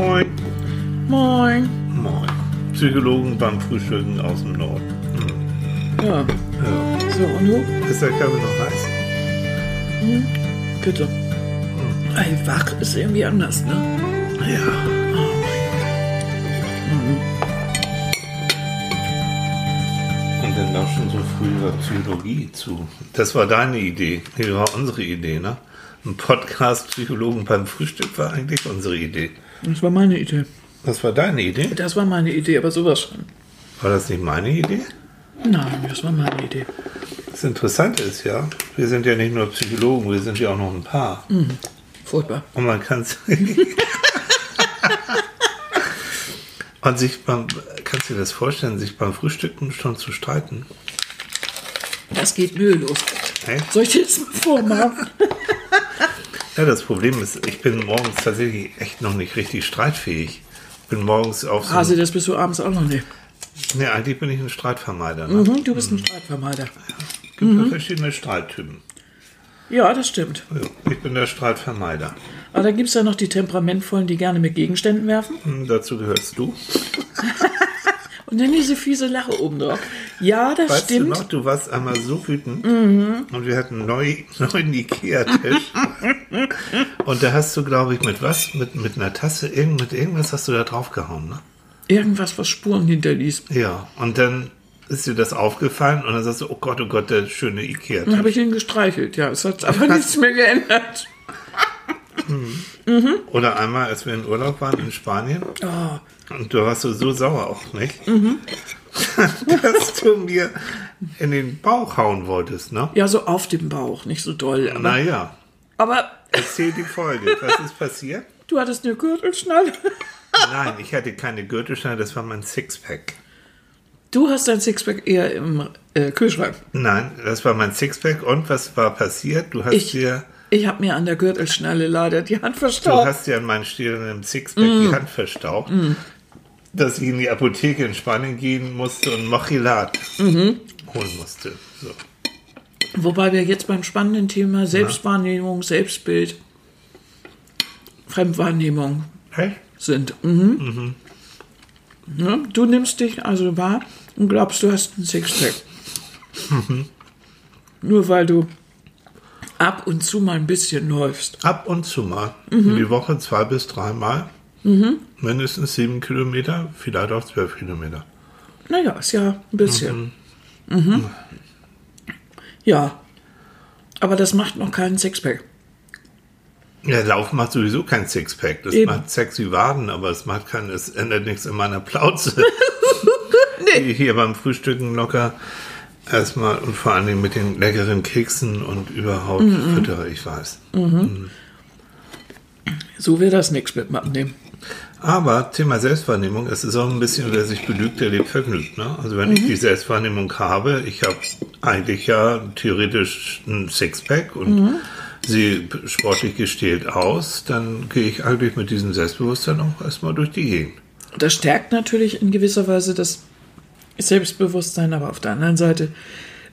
Moin. Moin. Moin. Psychologen beim Frühstücken aus dem Norden. Ja, Ja. so und du? Ist der Kaffee noch heiß? Bitte. Ey, wach ist irgendwie anders, ne? Ja. Und dann auch schon so früh über Psychologie zu. Das war deine Idee. Nee, war unsere Idee, ne? Ein Podcast Psychologen beim Frühstück war eigentlich unsere Idee. Das war meine Idee. Was war deine Idee? Das war meine Idee, aber sowas schon. War das nicht meine Idee? Nein, das war meine Idee. Das Interessante ist ja, wir sind ja nicht nur Psychologen, wir sind ja auch noch ein Paar. Furchtbar. Und man kann Und sich beim, kannst du dir das vorstellen, sich beim Frühstücken schon zu streiten? Das geht mühelos. Echt? Soll ich dir das mal vormachen? Ja, das Problem ist, ich bin morgens tatsächlich echt noch nicht richtig streitfähig. Ich bin morgens auf so. Hase, das bist du abends auch noch nicht. nee, eigentlich bin ich ein Streitvermeider. Ne? Mhm, du bist ein Streitvermeider. Es gibt ja verschiedene Streittypen. Ja, das stimmt. Ja, ich bin der Streitvermeider. Aber dann gibt es ja noch die Temperamentvollen, die gerne mit Gegenständen werfen. Hm, dazu gehörst du. Und dann diese fiese Lache oben drauf. Ja, das Weißt stimmt. du noch, du warst einmal so wütend und wir hatten einen neu, neuen Ikea-Tisch. und da hast du, glaube ich, mit was? Mit, mit einer Tasse, irgend, mit irgendwas hast du da draufgehauen, ne? Irgendwas, was Spuren hinterließ. Ja, und dann ist dir das aufgefallen und dann sagst du, oh Gott, oh Gott, der schöne Dann Ikea-Tisch. habe ich ihn gestreichelt, ja. Es hat aber nichts mehr geändert. Oder einmal, als wir in Urlaub waren in Spanien Oh, und du warst so, so sauer auf mich, dass du mir in den Bauch hauen wolltest, ne? ja, so auf dem Bauch, nicht so doll. Aber, Naja, aber erzähl die Folge. Was ist passiert? du hattest eine Gürtelschnalle. Nein, ich hatte keine Gürtelschnalle, das war mein Sixpack. Du hast dein Sixpack eher im äh, Kühlschrank. Nein, das war mein Sixpack. Und was war passiert? Du hast Ich, dir, ich habe mir an der Gürtelschnalle leider die Hand du verstaubt. hast dir an meinen stirrenden Sixpack die Hand verstaucht, dass ich in die Apotheke in Spanien gehen musste und Mochilat holen musste. So. Wobei wir jetzt beim spannenden Thema Selbstwahrnehmung, Selbstbild, Fremdwahrnehmung Echt? sind. Mhm. Ja, du nimmst dich also wahr und glaubst, du hast ein Sixpack. Nur weil du ab und zu mal ein bisschen läufst. Ab und zu mal. Die Woche zwei bis dreimal. Mindestens sieben Kilometer, vielleicht auch zwölf Kilometer. Naja, ist ja ein bisschen. Mhm. Ja. Aber das macht noch keinen Sixpack. Ja, Laufen macht sowieso kein Sixpack. Das Eben. macht sexy Waden, aber es macht kein, es ändert nichts in meiner Plauze. Die hier beim Frühstücken locker erstmal und vor allen Dingen mit den leckeren Keksen und überhaupt füttere, ich weiß. So wird das nichts mit dem Abnehmen. Aber Thema Selbstwahrnehmung, es ist auch ein bisschen, wer sich belügt, der lebt vergnügt. Ne? Also wenn ich die Selbstwahrnehmung habe, ich habe eigentlich ja theoretisch ein Sixpack und sehe sportlich gestählt aus, dann gehe ich eigentlich mit diesem Selbstbewusstsein auch erstmal durch die Gegend. Das stärkt natürlich in gewisser Weise das Selbstbewusstsein, aber auf der anderen Seite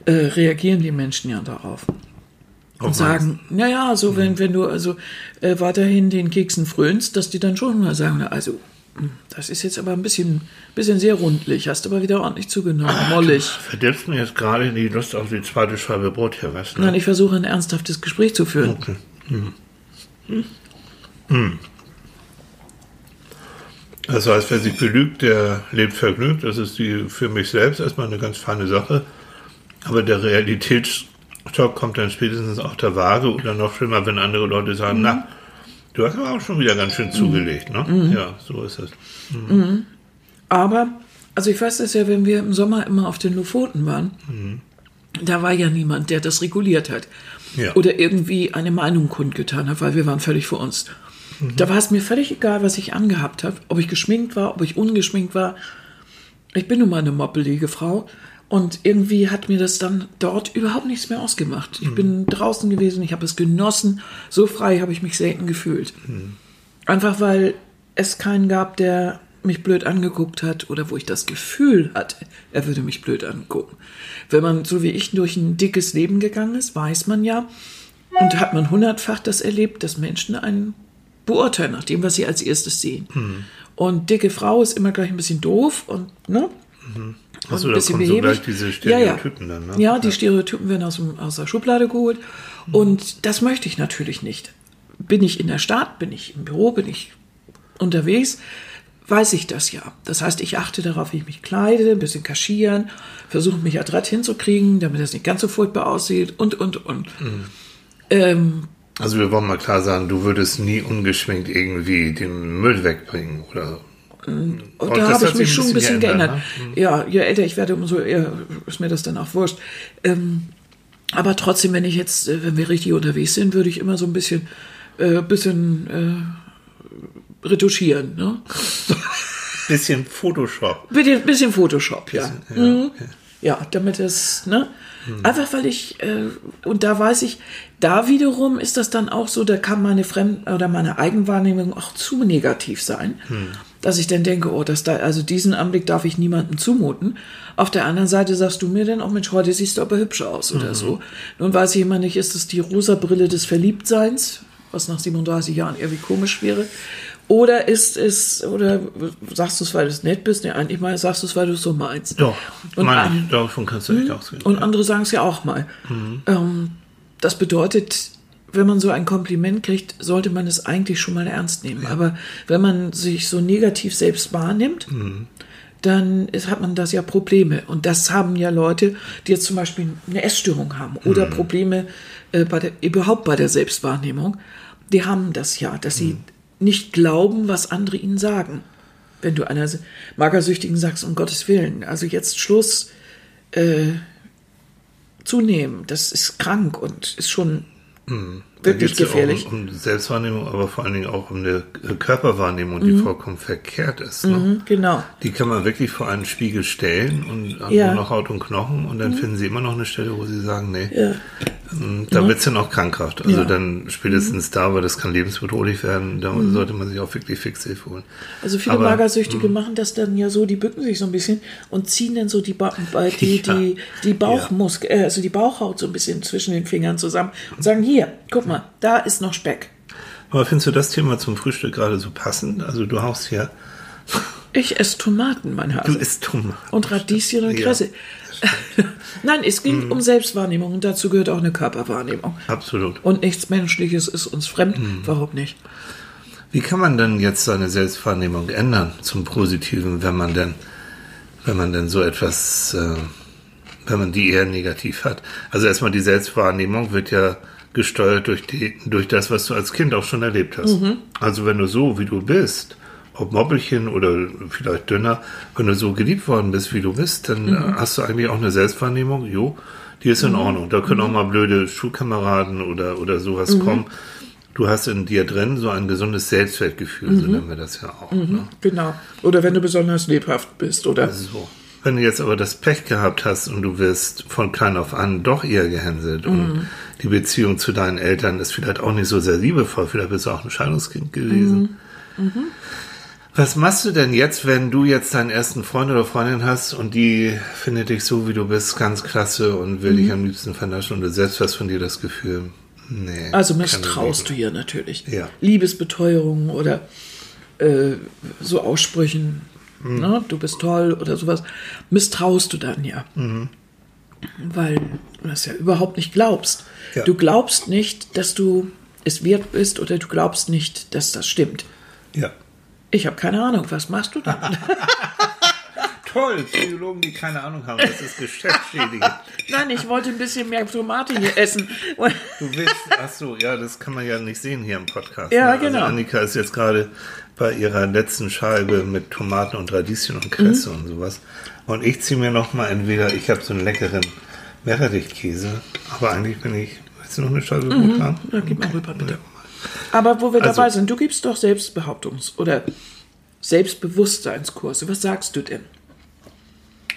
äh, reagieren die Menschen ja darauf. Und sagen, naja, so wenn, wenn du also äh, weiterhin den Keksen frönst, dass die dann schon mal sagen, na, also hm, das ist jetzt aber ein bisschen, bisschen sehr rundlich, hast aber wieder ordentlich zugenommen, mollig. Verdirbst mir jetzt gerade die Lust auf die zweite Scheibe Brot hier, weißt du? Nein, ich versuche ein ernsthaftes Gespräch zu führen. Okay. Hm. Das heißt, wer sich belügt, der lebt vergnügt. Das ist die, für mich selbst erstmal eine ganz feine Sache. Aber der Realitätsschock kommt dann spätestens auf der Waage oder noch schlimmer, wenn andere Leute sagen, na, du hast aber auch schon wieder ganz schön zugelegt. Ne? Ja, so ist es. Aber, also ich weiß das ja, wenn wir im Sommer immer auf den Lofoten waren, da war ja niemand, der das reguliert hat. Ja. Oder irgendwie eine Meinung kundgetan hat, weil wir waren völlig vor uns. Da war es mir völlig egal, was ich angehabt habe, ob ich geschminkt war, ob ich ungeschminkt war. Ich bin nun mal eine moppelige Frau. Und irgendwie hat mir das dann dort überhaupt nichts mehr ausgemacht. Ich bin draußen gewesen, ich habe es genossen. So frei habe ich mich selten gefühlt. Einfach weil es keinen gab, der mich blöd angeguckt hat oder wo ich das Gefühl hatte, er würde mich blöd angucken. Wenn man so wie ich durch ein dickes Leben gegangen ist, weiß man ja und hat man hundertfach das erlebt, dass Menschen einen beurteilen nach dem, was sie als erstes sehen. Und dicke Frau ist immer gleich ein bisschen doof und, ne? Achso, ein da bisschen kommen so gleich diese Stereotypen dann, ne? Ja, die Stereotypen werden aus, dem, aus der Schublade geholt. Und das möchte ich natürlich nicht. Bin ich in der Stadt, bin ich im Büro, bin ich unterwegs, weiß ich das ja. Das heißt, ich achte darauf, wie ich mich kleide, ein bisschen kaschieren, versuche mich adrett hinzukriegen, damit das nicht ganz so furchtbar aussieht und, und, und. Ähm, Also wir wollen mal klar sagen, du würdest nie ungeschminkt irgendwie den Müll wegbringen oder Und Oh, da das habe ich mich schon ein bisschen geändert, ne? Ja, je älter ich werde, umso eher ist mir das dann auch wurscht. Ähm, aber trotzdem, wenn ich jetzt, äh, wenn wir richtig unterwegs sind, würde ich immer so ein bisschen, äh, bisschen äh, retuschieren. Ne? bisschen Photoshop. Bisschen, bisschen Photoshop, ja. Ja, Mhm. okay. Ja, damit es, ne? Einfach weil ich, äh, und da weiß ich, da wiederum ist das dann auch so, da kann meine Fremd- oder meine Eigenwahrnehmung auch zu negativ sein, dass ich dann denke, oh, das da, also diesen Anblick darf ich niemandem zumuten. Auf der anderen Seite sagst du mir dann auch, Mensch, heute siehst du aber hübsch aus oder so. Nun weiß ich immer nicht, ist es die rosa Brille des Verliebtseins, was nach 37 Jahren irgendwie komisch wäre. Oder ist es, oder sagst du es, weil du es nett bist? Nee, eigentlich mal sagst du es, weil du es so meinst. Doch, Und meine ich, davon kannst du echt ausgehen. Und andere sagen es ja auch mal. Ähm, das bedeutet, wenn man so ein Kompliment kriegt, sollte man es eigentlich schon mal ernst nehmen. Aber wenn man sich so negativ selbst wahrnimmt, dann ist, hat man das ja Probleme. Und das haben ja Leute, die jetzt zum Beispiel eine Essstörung haben oder Probleme äh, bei der, überhaupt bei der Selbstwahrnehmung. Die haben das ja, dass sie nicht glauben, was andere ihnen sagen. Wenn du einer Magersüchtigen sagst, um Gottes Willen, also jetzt Schluss, äh, zunehmen. Das ist krank und ist schon Da wirklich ja gefährlich. auch um, um Selbstwahrnehmung, aber vor allen Dingen auch um eine äh, Körperwahrnehmung, die vollkommen verkehrt ist. Ne? Mhm, genau. Die kann man wirklich vor einen Spiegel stellen und haben Ja. Mhm. nur noch Haut und Knochen und dann finden sie immer noch eine Stelle, wo sie sagen, nee, Ja. ähm, da wird's dann auch krankhaft. Also Ja. Mhm. dann spätestens da, weil das kann lebensbedrohlich werden, da sollte man sich auch wirklich Fixhilfe holen. Also viele Aber. Magersüchtige machen das dann ja so, die bücken sich so ein bisschen und ziehen dann so die, ba die, Ja. die, die Bauchmuskel, äh, also die Bauchhaut so ein bisschen zwischen den Fingern zusammen und sagen, hier, guck mal, da ist noch Speck. Aber findest du das Thema zum Frühstück gerade so passend? Also du haust hier, Ich esse Tomaten, mein du Hase. isst dumm. Und Radieschen und Ja. Kresse. Nein, es ging Hm. um Selbstwahrnehmung und dazu gehört auch eine Körperwahrnehmung. Absolut. Und nichts Menschliches ist uns fremd. Hm. Warum nicht? Wie kann man denn jetzt seine Selbstwahrnehmung ändern zum Positiven, wenn man denn, wenn man denn so etwas, äh, wenn man die eher negativ hat? Also erstmal die Selbstwahrnehmung wird ja gesteuert durch die, durch das, was du als Kind auch schon erlebt hast. Also wenn du so, wie du bist, ob Moppelchen oder vielleicht dünner, wenn du so geliebt worden bist, wie du bist, dann äh, hast du eigentlich auch eine Selbstwahrnehmung, jo, die ist in Ordnung. Da können auch mal blöde Schulkameraden oder, oder sowas kommen. Du hast in dir drin so ein gesundes Selbstwertgefühl, so nennen wir das ja auch. Ne? Genau. Oder wenn du besonders lebhaft bist, oder? So. Wenn du jetzt aber das Pech gehabt hast und du wirst von klein auf an doch eher gehänselt und die Beziehung zu deinen Eltern ist vielleicht auch nicht so sehr liebevoll, vielleicht bist du auch ein Scheidungskind gewesen. Was machst du denn jetzt, wenn du jetzt deinen ersten Freund oder Freundin hast und die findet dich so, wie du bist, ganz klasse und will dich am liebsten vernaschen und du selbst hast von dir das Gefühl, nee. Also misstraust du ihr natürlich. Ja. Liebesbeteuerungen oder äh, so Aussprüchen, Mhm. ne, du bist toll oder sowas, misstraust du dann ja. Mhm. Weil du das ja überhaupt nicht glaubst. Ja. Du glaubst nicht, dass du es wert bist oder du glaubst nicht, dass das stimmt. Ja. Ich habe keine Ahnung, was machst du dann? Toll, Psychologen, die keine Ahnung haben, das ist geschäftsschädigend. Nein, ich wollte ein bisschen mehr Tomate hier essen. Du willst, ach so, ja, das kann man ja nicht sehen hier im Podcast. Ja, ne? genau. Also Annika ist jetzt gerade bei ihrer letzten Scheibe mit Tomaten und Radieschen und Kresse Mhm. und sowas. Und ich ziehe mir noch mal entweder, ich habe so einen leckeren Meerrettichkäse, aber eigentlich bin ich, willst du noch eine Scheibe Brot haben? Ja, gib mal rüber, bitte. Aber wo wir Also- dabei sind, du gibst doch Selbstbehauptungs- oder Selbstbewusstseinskurse. Was sagst du denn?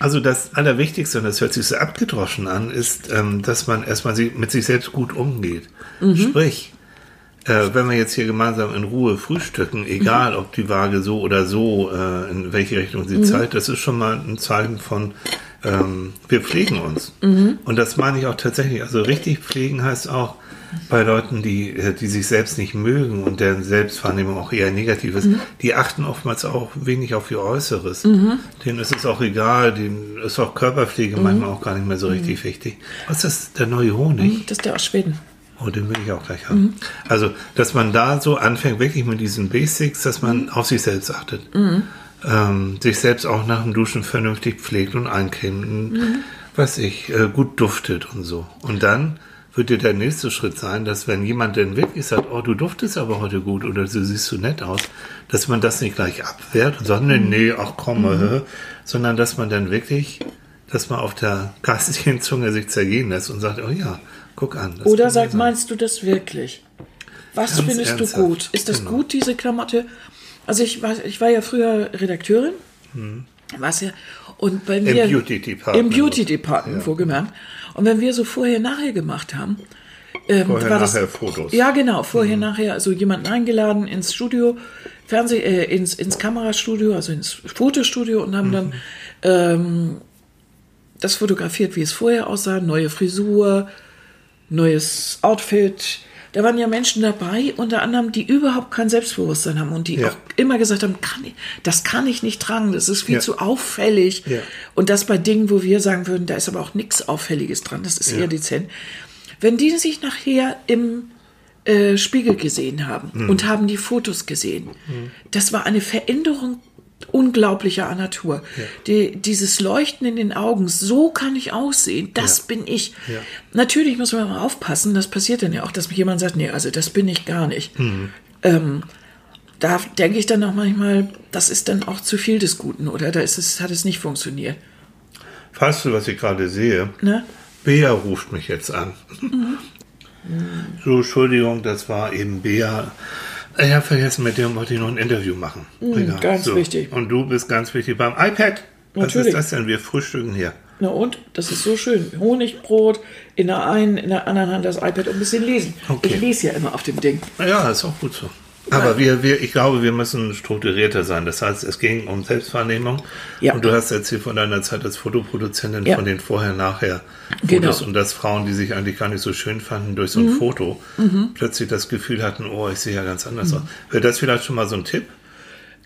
Also das Allerwichtigste, und das hört sich so abgedroschen an, ist, ähm, dass man erstmal sie- mit sich selbst gut umgeht. Sprich, äh, wenn wir jetzt hier gemeinsam in Ruhe frühstücken, egal ob die Waage so oder so, äh, in welche Richtung sie zeigt, das ist schon mal ein Zeichen von, ähm, wir pflegen uns. Und das meine ich auch tatsächlich. Also richtig pflegen heißt auch, bei Leuten, die, äh, die sich selbst nicht mögen und deren Selbstwahrnehmung auch eher negativ ist, Mhm. die achten oftmals auch wenig auf ihr Äußeres. Denen ist es auch egal, denen ist auch Körperpflege Mhm. manchmal auch gar nicht mehr so richtig wichtig. Was ist der neue Honig? Das ist der aus Schweden. Oh, den will ich auch gleich haben. Mhm. Also, dass man da so anfängt, wirklich mit diesen Basics, dass man Mhm. auf sich selbst achtet. Ähm, sich selbst auch nach dem Duschen vernünftig pflegt und eincremt, und, Mhm. was ich, äh, gut duftet und so. Und dann wird dir der nächste Schritt sein, dass wenn jemand denn wirklich sagt, oh, du duftest aber heute gut oder du siehst so nett aus, dass man das nicht gleich abwehrt und sagt, nee, Mhm. nee, ach komm, äh, sondern dass man dann wirklich, dass man auf der geistigen Zunge sich zergehen lässt und sagt, oh ja, guck an. das Oder sagt, meinst du das wirklich? Was Ganz findest ernsthaft, du gut? Ist das genau. gut, diese Klamotte? Also ich war, ich war ja früher Redakteurin. Was ja, und wenn Hm. Im Beauty Department. Im Beauty Department, wohlgemerkt. Und wenn wir so vorher, nachher gemacht haben, ähm, Vorher, war das, nachher Fotos. Ja, genau, vorher, nachher, also jemanden eingeladen ins Studio, Fernseh, äh, ins, ins Kamerastudio, also ins Fotostudio und haben dann ähm, das fotografiert, wie es vorher aussah, neue Frisur, neues Outfit. Da waren ja Menschen dabei, unter anderem, die überhaupt kein Selbstbewusstsein haben und die Ja. auch immer gesagt haben, kann ich, das kann ich nicht tragen, das ist viel Ja. zu auffällig. Ja. Und das bei Dingen, wo wir sagen würden, da ist aber auch nichts Auffälliges dran, das ist eher dezent. Wenn die sich nachher im äh, Spiegel gesehen haben Hm. und haben die Fotos gesehen, das war eine Veränderung unglaublicher Natur. Die, dieses Leuchten in den Augen, so kann ich aussehen, das Ja. bin ich. Ja. Natürlich muss man mal aufpassen, das passiert dann ja auch, dass jemand sagt, nee, also das bin ich gar nicht. Mhm. Ähm, da denke ich dann auch manchmal, das ist dann auch zu viel des Guten, oder? Da ist es, hat es nicht funktioniert. Weißt du, was ich gerade sehe? Ne? Bea ruft mich jetzt an. So, Entschuldigung, das war eben Bea. Ich habe vergessen, mit dem wollte ich noch ein Interview machen. Mhm, ganz wichtig. Und du bist ganz wichtig beim iPad. Was Natürlich. ist das denn? Wir frühstücken hier. Na und? Das ist so schön. Honigbrot, in der einen, in der anderen Hand das iPad und ein bisschen lesen. Okay. Ich lese ja immer auf dem Ding. Ja, ist auch gut so. Aber wir, wir, ich glaube, wir müssen strukturierter sein. Das heißt, es ging um Selbstwahrnehmung. Ja. Und du hast erzählt von deiner Zeit als Fotoproduzentin, Ja. von den vorher-nachher Genau. Fotos und dass Frauen, die sich eigentlich gar nicht so schön fanden, durch so Mhm. ein Foto plötzlich das Gefühl hatten, oh, ich sehe ja ganz anders aus. Wäre das vielleicht schon mal so ein Tipp?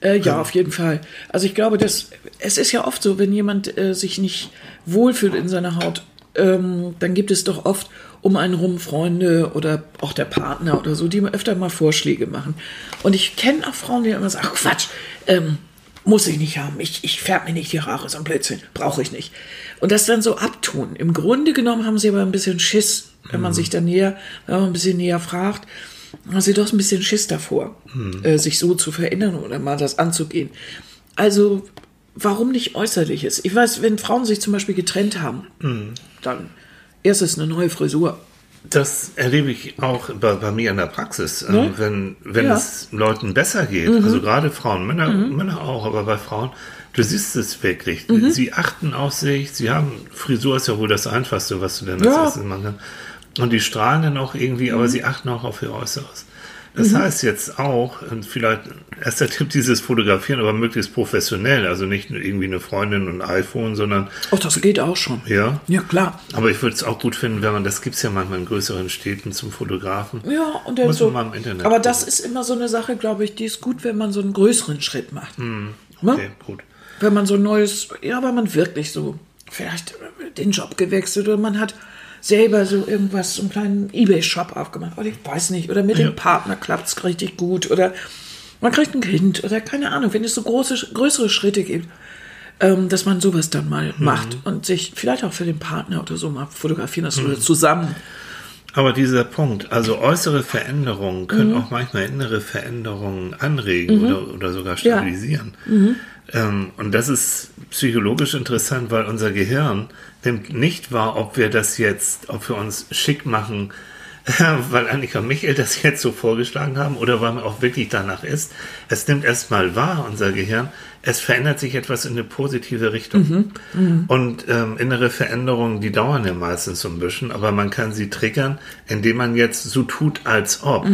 Äh, ja, auf jeden Fall. Also ich glaube, dass es ist ja oft so, wenn jemand äh, sich nicht wohlfühlt in seiner Haut, ähm, dann gibt es doch oft um einen rum Freunde oder auch der Partner oder so, die mir öfter mal Vorschläge machen. Und ich kenne auch Frauen, die immer sagen, ach Quatsch, ähm, muss ich nicht haben. Ich, ich färbe mir nicht die Haare, so ein Blödsinn, brauche ich nicht. Und das dann so abtun. Im Grunde genommen haben sie aber ein bisschen Schiss, wenn man sich dann näher, wenn man ein bisschen näher fragt, haben sie doch ein bisschen Schiss davor, äh, sich so zu verändern oder mal das anzugehen. Also, warum nicht Äußerliches? Ich weiß, wenn Frauen sich zum Beispiel getrennt haben, dann erstes eine neue Frisur. Das erlebe ich auch bei, bei mir in der Praxis, äh, Ne? wenn, wenn Ja. Mhm. es Leuten besser geht, also gerade Frauen, Männer, Männer auch, aber bei Frauen, du siehst es wirklich. Mhm. Sie achten auf sich, sie haben, Frisur ist ja wohl das Einfachste, was du denn als Ja. Mhm. erstes machen kannst. Und die strahlen dann auch irgendwie, aber sie achten auch auf ihr Äußeres. Das heißt jetzt auch, vielleicht erster Tipp, dieses Fotografieren, aber möglichst professionell, also nicht nur irgendwie eine Freundin und ein iPhone, sondern, Ach, das geht auch schon. ja, Ja, klar. aber ich würde es auch gut finden, wenn man, das gibt es ja manchmal in größeren Städten zum Fotografen. Ja, und dann Muss so. man mal im Internet aber gucken. das ist immer so eine Sache, glaube ich, die ist gut, wenn man so einen größeren Schritt macht. Ne? Okay, gut. Wenn man so ein neues, ja, wenn man wirklich so vielleicht den Job gewechselt oder man hat selber so irgendwas, so einen kleinen Ebay-Shop aufgemacht oder ich weiß nicht, oder mit Ja. dem Partner klappt es richtig gut oder man kriegt ein Kind oder keine Ahnung, wenn es so große, größere Schritte gibt, ähm, dass man sowas dann mal Mhm. macht und sich vielleicht auch für den Partner oder so mal fotografieren lassen Mhm. oder zusammen. Aber dieser Punkt, also äußere Veränderungen können Mhm. auch manchmal innere Veränderungen anregen oder, oder sogar Ja. stabilisieren. Mhm. Ähm, und das ist psychologisch interessant, weil unser Gehirn nimmt nicht wahr, ob wir das jetzt, ob wir uns schick machen, weil Annika und Michael das jetzt so vorgeschlagen haben oder weil man auch wirklich danach ist. Es nimmt erstmal wahr, unser Gehirn, es verändert sich etwas in eine positive Richtung. Und ähm, innere Veränderungen, die dauern ja meistens so ein bisschen, aber man kann sie triggern, indem man jetzt so tut, als ob.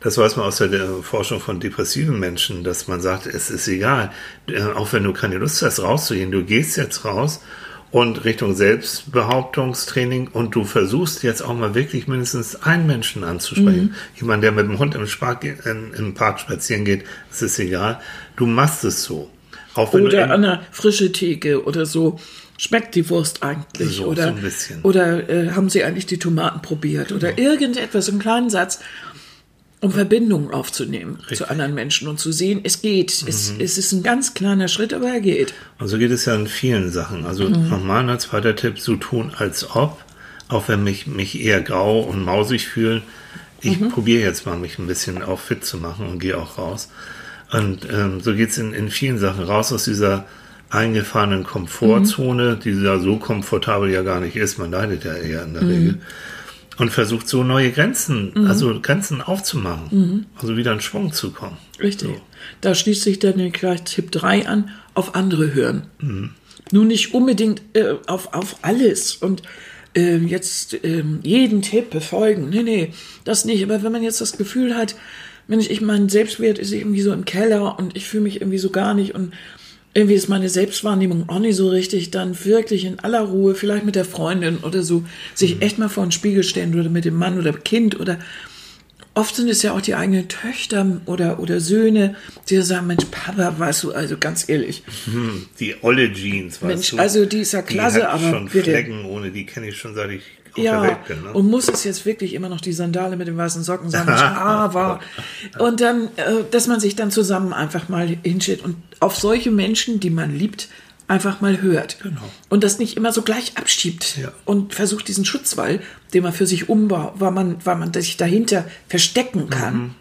Das weiß man aus der Forschung von depressiven Menschen, dass man sagt, es ist egal, äh, auch wenn du keine Lust hast, rauszugehen, du gehst jetzt raus und Richtung Selbstbehauptungstraining und du versuchst jetzt auch mal wirklich mindestens einen Menschen anzusprechen. Mhm. Jemand, der mit dem Hund im, Spark, in, im Park spazieren geht, das ist egal. Du machst es so. Auch wenn du Oder in- an einer frische Theke oder so. Schmeckt die Wurst eigentlich? So, oder so ein bisschen. oder äh, haben Sie eigentlich die Tomaten probiert? Oder irgendetwas, einen kleinen Satz, um Verbindungen aufzunehmen zu anderen Menschen und zu sehen, es geht. Es, Mhm. es ist ein ganz kleiner Schritt, aber er geht. Und so geht es ja in vielen Sachen. Also nochmal ein zweiter Tipp, so tun als ob, auch wenn mich, mich eher grau und mausig fühlen. Ich probiere jetzt mal, mich ein bisschen auch fit zu machen und gehe auch raus. Und ähm, so geht es in, in vielen Sachen raus aus dieser eingefahrenen Komfortzone, die ja so komfortabel ja gar nicht ist. Man leidet ja eher in der Regel. Und versucht so neue Grenzen, also Grenzen aufzumachen. Also wieder in Schwung zu kommen. Richtig. Da schließt sich dann gleich Tipp 3 an, auf andere hören. Nun nicht unbedingt äh, auf, auf alles und äh, jetzt ähm, jeden Tipp befolgen. Nee, nee, das nicht. Aber wenn man jetzt das Gefühl hat, Mensch, ich mein Selbstwert ist irgendwie so im Keller und ich fühle mich irgendwie so gar nicht und irgendwie ist meine Selbstwahrnehmung auch nicht so richtig, dann wirklich in aller Ruhe, vielleicht mit der Freundin oder so, sich echt mal vor den Spiegel stellen oder mit dem Mann oder Kind oder oft sind es ja auch die eigenen Töchter oder, oder Söhne, die sagen, Mensch, Papa, weißt du, also ganz ehrlich, Hm, die olle Jeans, weißt Mensch, du? also die ist ja klasse, die hat aber schon bitte. Flecken, ohne die kenne ich schon seit ich ja, Welt bin. Ne? und muss es jetzt wirklich immer noch die Sandale mit den weißen Socken sein? Aber, und dann, äh, dass man sich dann zusammen einfach mal hinstellt und auf solche Menschen, die man liebt, einfach mal hört. Genau. Und das nicht immer so gleich abschiebt Ja. und versucht diesen Schutzwall, den man für sich umbaut, weil man, weil man sich dahinter verstecken kann. Mhm.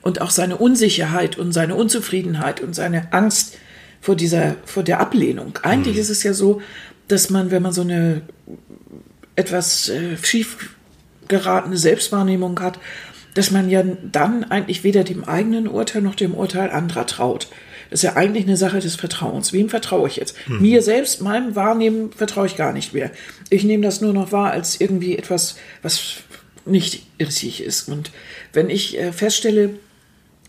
Und auch seine Unsicherheit und seine Unzufriedenheit und seine Angst vor dieser, vor der Ablehnung. Eigentlich Mhm. ist es ja so, dass man, wenn man so eine etwas äh, schief geratene Selbstwahrnehmung hat, dass man ja dann eigentlich weder dem eigenen Urteil noch dem Urteil anderer traut. Das ist ja eigentlich eine Sache des Vertrauens. Wem vertraue ich jetzt? Mir selbst, meinem Wahrnehmen vertraue ich gar nicht mehr. Ich nehme das nur noch wahr als irgendwie etwas, was nicht richtig ist. Und wenn ich äh, feststelle,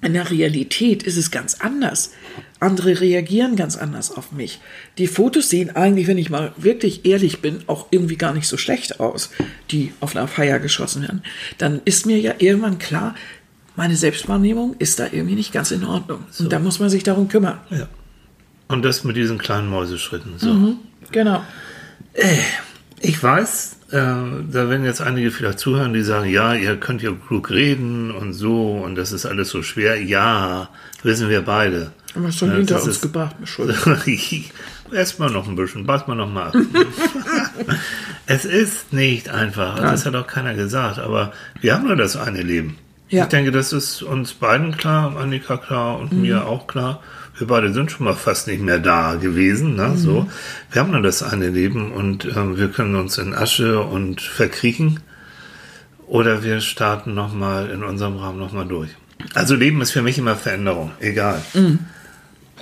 in der Realität ist es ganz anders. Andere reagieren ganz anders auf mich. Die Fotos sehen eigentlich, wenn ich mal wirklich ehrlich bin, auch irgendwie gar nicht so schlecht aus, die auf einer Feier geschossen werden. Dann ist mir ja irgendwann klar, meine Selbstwahrnehmung ist da irgendwie nicht ganz in Ordnung. Und da muss man sich darum kümmern. Ja. Und das mit diesen kleinen Mäuseschritten. So. Genau. Ich weiß, äh, da werden jetzt einige vielleicht zuhören, die sagen, ja, ihr könnt ja klug reden und so und das ist alles so schwer. Ja, wissen wir beide. Aber was schon Ja, hinter das uns gebracht. Erstmal noch ein bisschen, pass mal noch mal ab. es ist nicht einfach, das hat auch keiner gesagt, aber wir haben nur das eine Leben. Ja. Ich denke, das ist uns beiden klar, Annika klar und mir auch klar. Wir beide sind schon mal fast nicht mehr da gewesen, ne? So, wir haben nur das eine Leben und ähm, wir können uns in Asche und verkriechen oder wir starten noch mal in unserem Rahmen noch mal durch. Also Leben ist für mich immer Veränderung, egal.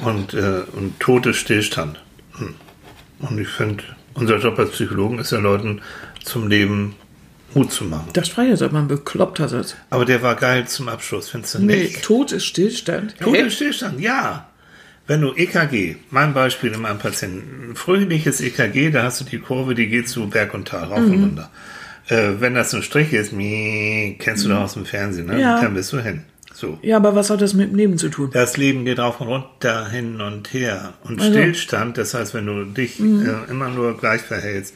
Und, äh, und ist Stillstand. Hm. Und ich finde, unser Job als Psychologen ist ja Leuten zum Leben Mut zu machen. Das war jetzt aber ein bekloppter Satz. Aber der war geil zum Abschluss, findest du Nee, nicht? Tod ist Stillstand. Tod ist Stillstand, ja. Wenn du EKG, mein Beispiel in meinem Patienten, fröhliches EKG, da hast du die Kurve, die geht so Berg und Tal, rauf Mhm. und runter. Äh, wenn das ein Strich ist, mie, kennst du doch aus dem Fernsehen, ne? Mhm. Ja. Dann bist du hin. So. Ja, aber was hat das mit dem Leben zu tun? Das Leben geht rauf und runter, hin und her. Und Also- Mhm. Stillstand, das heißt, wenn du dich äh, immer nur gleich verhältst,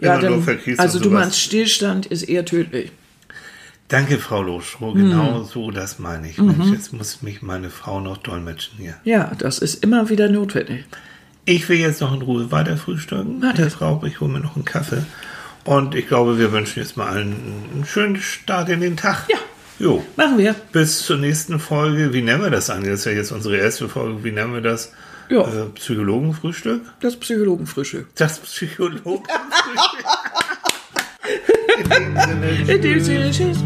Ja, immer nur dann, verkriechst also und du meinst, Stillstand ist eher tödlich. Danke, Frau Loschroh, Mhm. genau so das meine ich. Mensch, jetzt muss mich meine Frau noch dolmetschen hier. Ja, das ist immer wieder notwendig. Ich will jetzt noch in Ruhe weiter frühstücken. Das- Ich glaube, ich hole mir noch einen Kaffee. Und ich glaube, wir wünschen jetzt mal allen einen schönen Start in den Tag. Ja. Jo. Machen wir. Bis zur nächsten Folge. Wie nennen wir das eigentlich? Das ist ja jetzt unsere erste Folge. Wie nennen wir das? Ja. Äh, Psychologenfrühstück? Das Psychologenfrühstück. Das Psychologenfrühstück. in dem Sinne, In dem Sinne, tschüss.